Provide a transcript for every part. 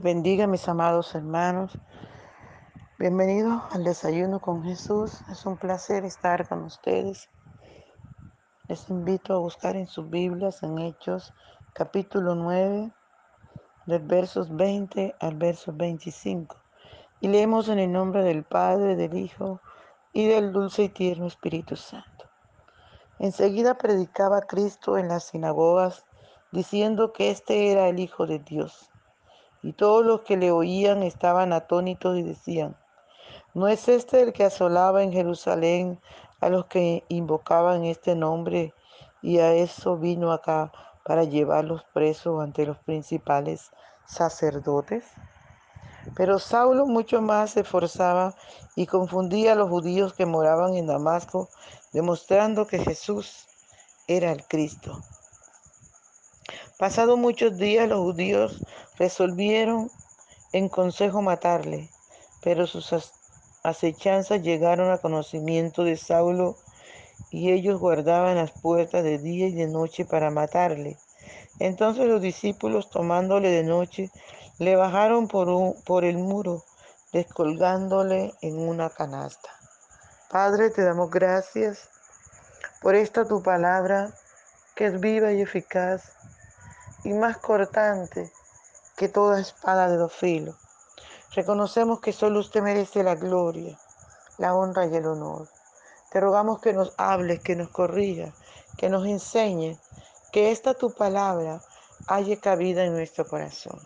bendiga, mis amados hermanos. Bienvenidos al desayuno con Jesús. Es un placer estar con ustedes. Les invito a buscar en sus Biblias, en Hechos, capítulo 9, del versos 20 al verso 25. Y leemos en el nombre del Padre, del Hijo y del dulce y tierno Espíritu Santo. Enseguida predicaba Cristo en las sinagogas, diciendo que este era el Hijo de Dios. Y todos los que le oían estaban atónitos y decían, ¿no es este el que asolaba en Jerusalén a los que invocaban este nombre y a eso vino acá para llevarlos presos ante los principales sacerdotes? Pero Saulo mucho más se esforzaba y confundía a los judíos que moraban en Damasco, demostrando que Jesús era el Cristo. Pasados muchos días los judíos resolvieron en consejo matarle, pero sus acechanzas llegaron a conocimiento de Saulo y ellos guardaban las puertas de día y de noche para matarle. Entonces los discípulos tomándole de noche le bajaron por, un, por el muro, descolgándole en una canasta. Padre, te damos gracias por esta tu palabra que es viva y eficaz y más cortante que toda espada de dos filos. Reconocemos que solo usted merece la gloria, la honra y el honor. Te rogamos que nos hables, que nos corrija, que nos enseñe, que esta tu palabra haya cabida en nuestro corazón.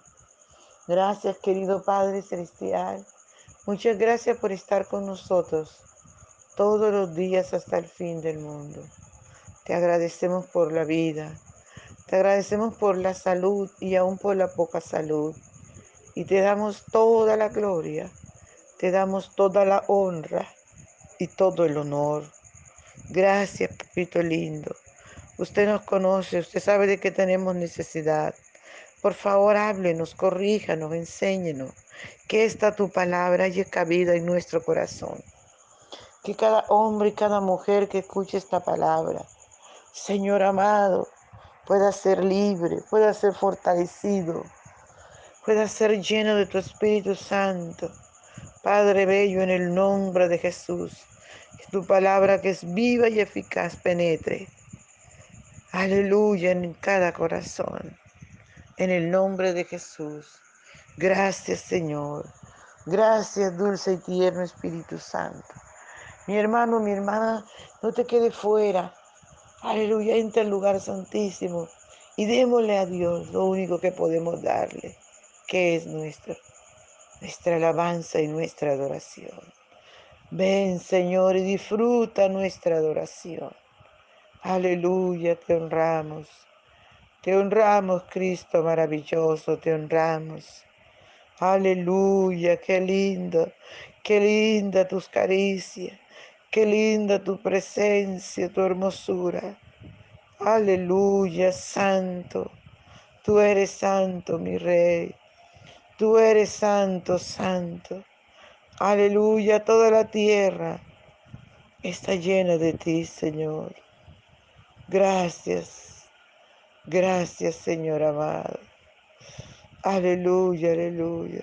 Gracias, querido Padre Celestial. Muchas gracias por estar con nosotros todos los días hasta el fin del mundo. Te agradecemos por la vida, te agradecemos por la salud y aún por la poca salud. Y te damos toda la gloria, te damos toda la honra y todo el honor. Gracias, papito lindo. Usted nos conoce, usted sabe de qué tenemos necesidad. Por favor, háblenos, corríjanos, enséñenos. Que esta tu palabra haya cabida en nuestro corazón. Que cada hombre y cada mujer que escuche esta palabra, Señor amado, pueda ser libre, pueda ser fortalecido, pueda ser lleno de tu Espíritu Santo. Padre Bello, en el nombre de Jesús, que tu palabra que es viva y eficaz penetre. Aleluya en cada corazón. En el nombre de Jesús. Gracias Señor. Gracias dulce y tierno Espíritu Santo. Mi hermano, mi hermana, no te quede fuera. Aleluya, entra al lugar santísimo y démosle a Dios lo único que podemos darle, que es nuestra, nuestra alabanza y nuestra adoración. Ven, Señor, y disfruta nuestra adoración. Aleluya, te honramos. Te honramos, Cristo maravilloso, te honramos. Aleluya, qué lindo, qué linda tus caricias. Qué linda tu presencia, tu hermosura. Aleluya, santo. Tú eres santo, mi rey. Tú eres santo, santo. Aleluya, toda la tierra está llena de ti, Señor. Gracias. Gracias, Señor amado. Aleluya, aleluya.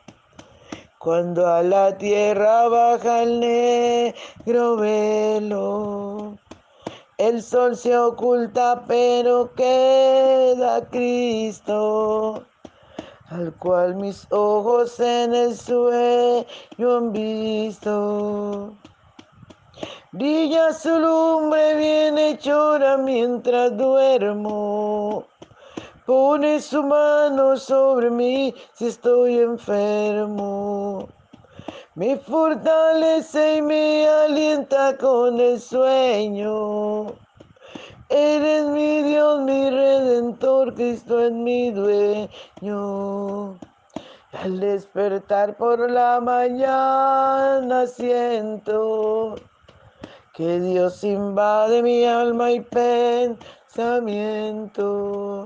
cuando a la tierra baja el negro velo. El sol se oculta, pero queda Cristo, al cual mis ojos en el sueño han visto. Brilla su lumbre bien hechora mientras duermo. Pone su mano sobre mí si estoy enfermo. Me fortalece y me alienta con el sueño. Eres mi Dios, mi redentor, Cristo es mi dueño. Al despertar por la mañana siento que Dios invade mi alma y pensamiento.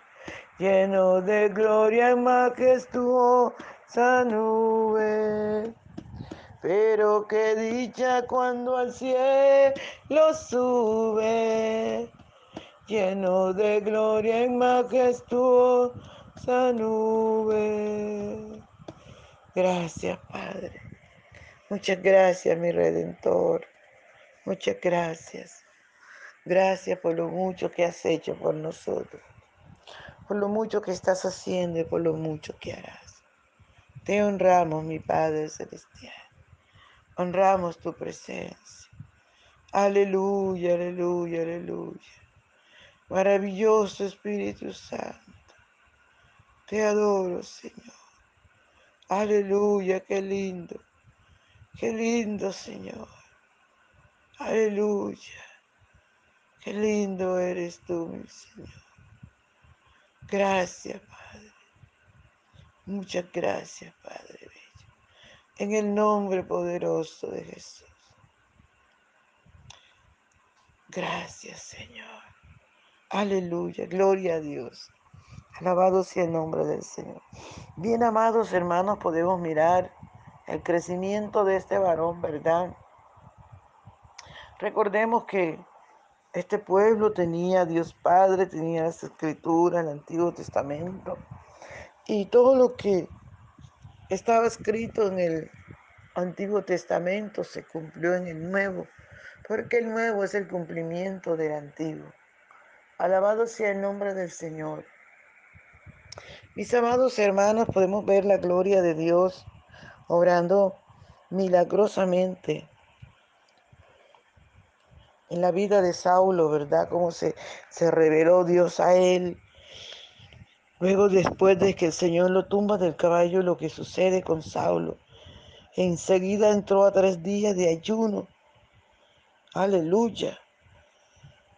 lleno de gloria y majestuosa nube. Pero qué dicha cuando al cielo sube, lleno de gloria y majestuosa nube. Gracias, Padre. Muchas gracias, mi Redentor. Muchas gracias. Gracias por lo mucho que has hecho por nosotros por lo mucho que estás haciendo y por lo mucho que harás. Te honramos, mi Padre Celestial. Honramos tu presencia. Aleluya, aleluya, aleluya. Maravilloso Espíritu Santo. Te adoro, Señor. Aleluya, qué lindo. Qué lindo, Señor. Aleluya. Qué lindo eres tú, mi Señor. Gracias, Padre. Muchas gracias, Padre Bello. En el nombre poderoso de Jesús. Gracias, Señor. Aleluya. Gloria a Dios. Alabado sea el nombre del Señor. Bien, amados hermanos, podemos mirar el crecimiento de este varón, ¿verdad? Recordemos que este pueblo tenía Dios Padre, tenía las escrituras, el Antiguo Testamento y todo lo que estaba escrito en el Antiguo Testamento se cumplió en el Nuevo, porque el Nuevo es el cumplimiento del Antiguo. Alabado sea el nombre del Señor. Mis amados hermanos, podemos ver la gloria de Dios obrando milagrosamente en la vida de Saulo, ¿verdad? Cómo se, se reveló Dios a él. Luego, después de que el Señor lo tumba del caballo, lo que sucede con Saulo. Enseguida entró a tres días de ayuno. Aleluya.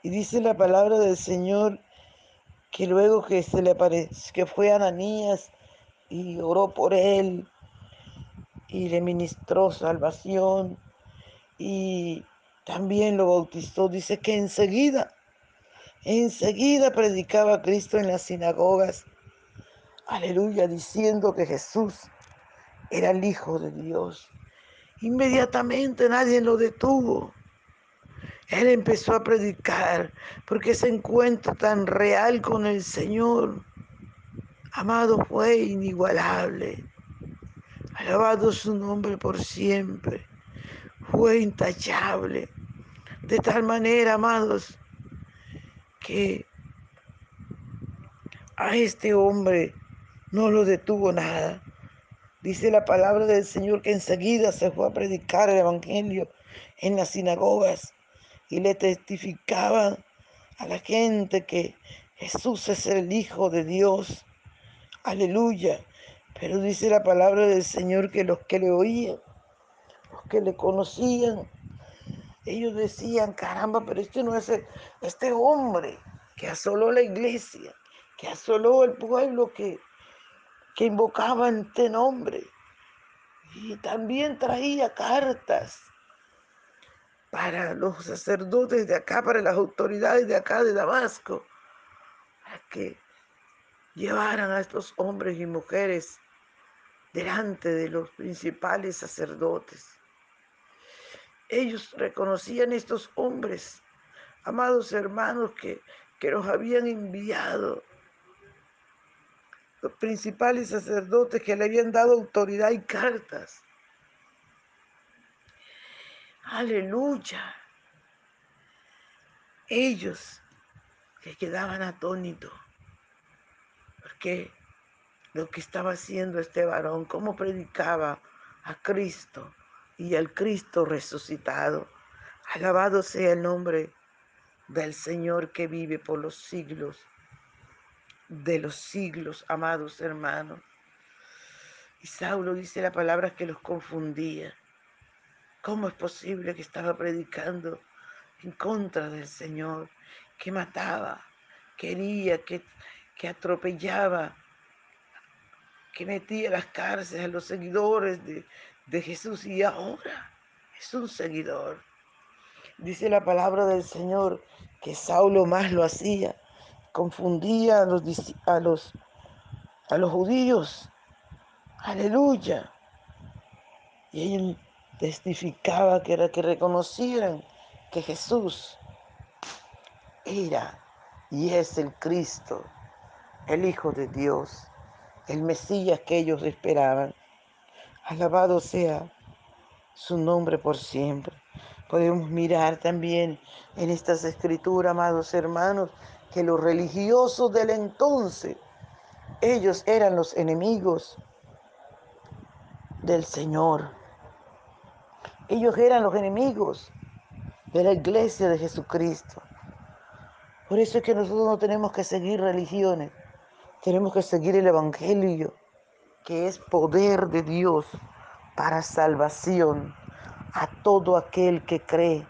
Y dice la palabra del Señor que luego que se le apareció, que fue Ananías y oró por él y le ministró salvación y también lo bautizó. Dice que enseguida, enseguida predicaba a Cristo en las sinagogas. Aleluya, diciendo que Jesús era el Hijo de Dios. Inmediatamente nadie lo detuvo. Él empezó a predicar porque ese encuentro tan real con el Señor, amado, fue inigualable. Alabado su nombre por siempre fue intachable. De tal manera, amados, que a este hombre no lo detuvo nada. Dice la palabra del Señor que enseguida se fue a predicar el Evangelio en las sinagogas y le testificaban a la gente que Jesús es el Hijo de Dios. Aleluya. Pero dice la palabra del Señor que los que le oían, los que le conocían, ellos decían, caramba, pero este no es este hombre que asoló la iglesia, que asoló el pueblo que, que invocaba este nombre. Y también traía cartas para los sacerdotes de acá, para las autoridades de acá de Damasco, para que llevaran a estos hombres y mujeres delante de los principales sacerdotes. Ellos reconocían estos hombres, amados hermanos, que, que los habían enviado, los principales sacerdotes que le habían dado autoridad y cartas. Aleluya. Ellos que quedaban atónitos, porque lo que estaba haciendo este varón, cómo predicaba a Cristo y al Cristo resucitado. Alabado sea el nombre del Señor que vive por los siglos de los siglos, amados hermanos. Y Saulo dice la palabra que los confundía. ¿Cómo es posible que estaba predicando en contra del Señor, que mataba, quería, que, que atropellaba, que metía las cárceles a los seguidores de, de Jesús y ahora es un seguidor. Dice la palabra del Señor que Saulo más lo hacía, confundía a los, a los, a los judíos. Aleluya. Y él testificaba que era que reconocieran que Jesús era y es el Cristo, el Hijo de Dios el Mesías que ellos esperaban. Alabado sea su nombre por siempre. Podemos mirar también en estas escrituras, amados hermanos, que los religiosos del entonces, ellos eran los enemigos del Señor. Ellos eran los enemigos de la iglesia de Jesucristo. Por eso es que nosotros no tenemos que seguir religiones, tenemos que seguir el Evangelio, que es poder de Dios para salvación a todo aquel que cree.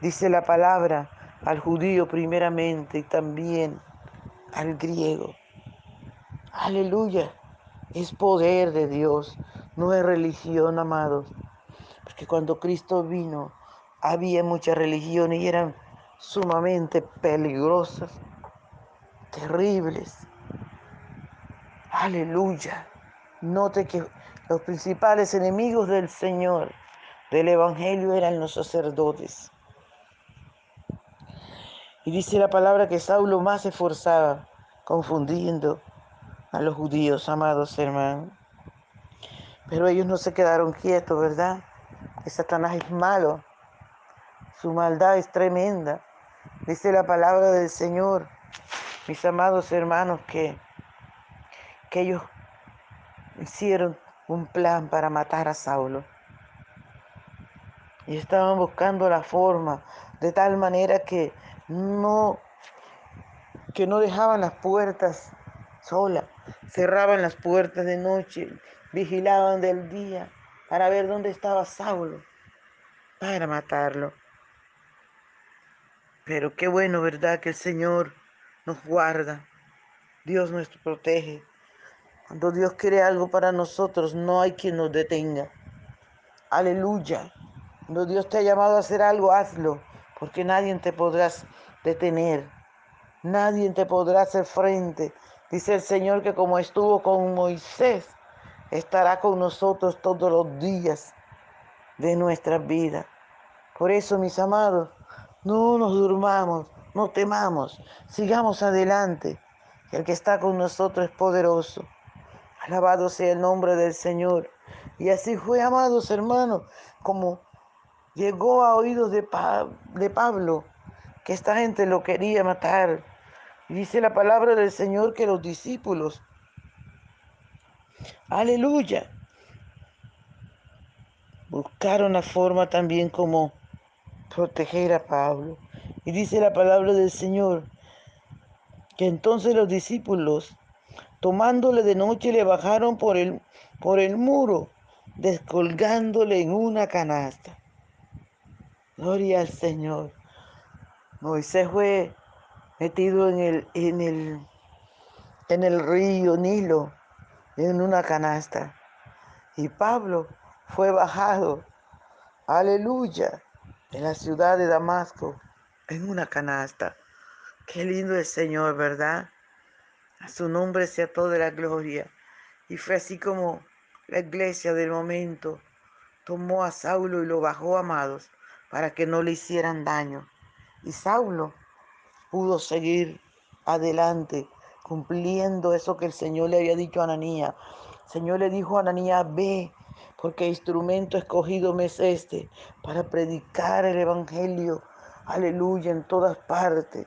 Dice la palabra al judío primeramente y también al griego. Aleluya. Es poder de Dios, no es religión, amados. Porque cuando Cristo vino, había muchas religiones y eran sumamente peligrosas, terribles. Aleluya. Note que los principales enemigos del Señor, del Evangelio, eran los sacerdotes. Y dice la palabra que Saulo más se esforzaba, confundiendo a los judíos, amados hermanos. Pero ellos no se quedaron quietos, ¿verdad? Que Satanás es malo. Su maldad es tremenda. Dice la palabra del Señor, mis amados hermanos, que que ellos hicieron un plan para matar a Saulo. Y estaban buscando la forma de tal manera que no que no dejaban las puertas solas, cerraban las puertas de noche, vigilaban del día para ver dónde estaba Saulo, para matarlo. Pero qué bueno, ¿verdad? Que el Señor nos guarda, Dios nos protege. Cuando Dios quiere algo para nosotros, no hay quien nos detenga. Aleluya. Cuando Dios te ha llamado a hacer algo, hazlo, porque nadie te podrá detener. Nadie te podrá hacer frente. Dice el Señor que como estuvo con Moisés, estará con nosotros todos los días de nuestra vida. Por eso, mis amados, no nos durmamos, no temamos, sigamos adelante. El que está con nosotros es poderoso. Alabado sea el nombre del Señor. Y así fue, amados hermanos, como llegó a oídos de, de Pablo, que esta gente lo quería matar, Y dice la palabra del Señor que los discípulos, aleluya, buscaron la forma también como proteger a Pablo. Y dice la palabra del Señor que entonces los discípulos, tomándole de noche, le bajaron por el, por el muro, descolgándole en una canasta. Gloria al Señor. Moisés fue metido en el, en el, en el río Nilo, en una canasta. Y Pablo fue bajado, aleluya, en la ciudad de Damasco, en una canasta. Qué lindo el Señor, ¿verdad? A su nombre sea toda la gloria. Y fue así como la iglesia del momento tomó a Saulo y lo bajó, amados, para que no le hicieran daño. Y Saulo pudo seguir adelante, cumpliendo eso que el Señor le había dicho a Ananías. El Señor le dijo a Ananías, ve, porque instrumento escogido me es este, para predicar el Evangelio, aleluya, en todas partes,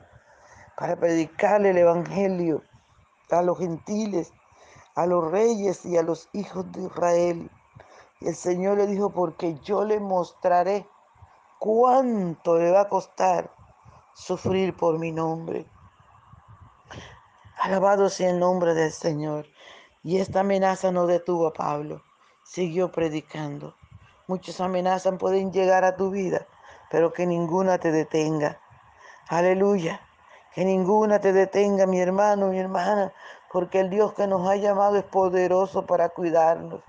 para predicar el Evangelio a los gentiles, a los reyes y a los hijos de Israel. Y el Señor le dijo, porque yo le mostraré cuánto le va a costar sufrir por mi nombre. Alabado sea el nombre del Señor. Y esta amenaza no detuvo a Pablo. Siguió predicando. Muchas amenazas pueden llegar a tu vida, pero que ninguna te detenga. Aleluya. Que ninguna te detenga, mi hermano, mi hermana, porque el Dios que nos ha llamado es poderoso para cuidarnos.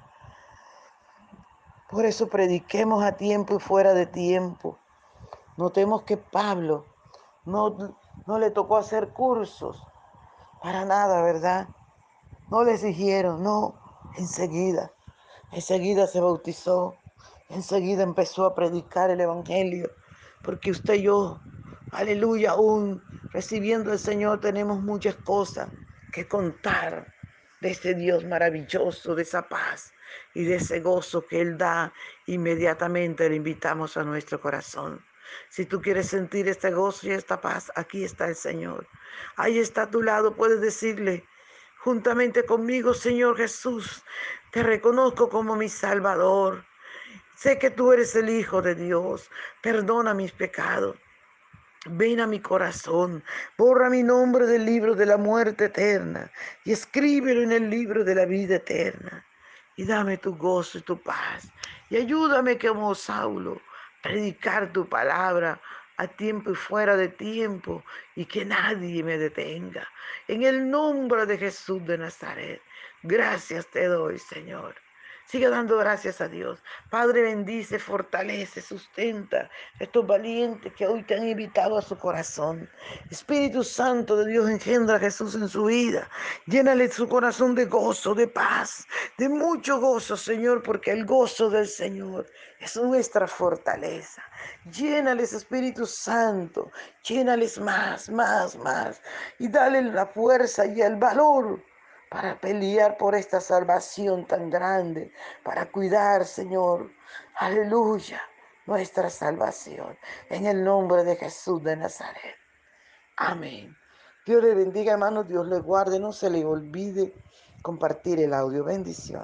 Por eso prediquemos a tiempo y fuera de tiempo. Notemos que Pablo no, no le tocó hacer cursos, para nada, ¿verdad? No le exigieron, no, enseguida, enseguida se bautizó, enseguida empezó a predicar el Evangelio, porque usted y yo, aleluya, aún recibiendo el Señor tenemos muchas cosas que contar de ese Dios maravilloso, de esa paz y de ese gozo que Él da, inmediatamente le invitamos a nuestro corazón. Si tú quieres sentir este gozo y esta paz, aquí está el Señor. Ahí está a tu lado, puedes decirle, juntamente conmigo, Señor Jesús, te reconozco como mi Salvador. Sé que tú eres el Hijo de Dios. Perdona mis pecados. Ven a mi corazón, borra mi nombre del libro de la muerte eterna y escríbelo en el libro de la vida eterna. Y dame tu gozo y tu paz. Y ayúdame como Saulo predicar tu palabra a tiempo y fuera de tiempo y que nadie me detenga. En el nombre de Jesús de Nazaret, gracias te doy, Señor. Sigue dando gracias a Dios. Padre, bendice, fortalece, sustenta a estos valientes que hoy te han invitado a su corazón. Espíritu Santo de Dios engendra a Jesús en su vida. Llénale su corazón de gozo, de paz, de mucho gozo, Señor, porque el gozo del Señor es nuestra fortaleza. Llénales, Espíritu Santo. Llénales más, más, más. Y dale la fuerza y el valor para pelear por esta salvación tan grande, para cuidar, Señor, aleluya, nuestra salvación, en el nombre de Jesús de Nazaret. Amén. Dios le bendiga, hermanos, Dios le guarde, no se le olvide compartir el audio. Bendición.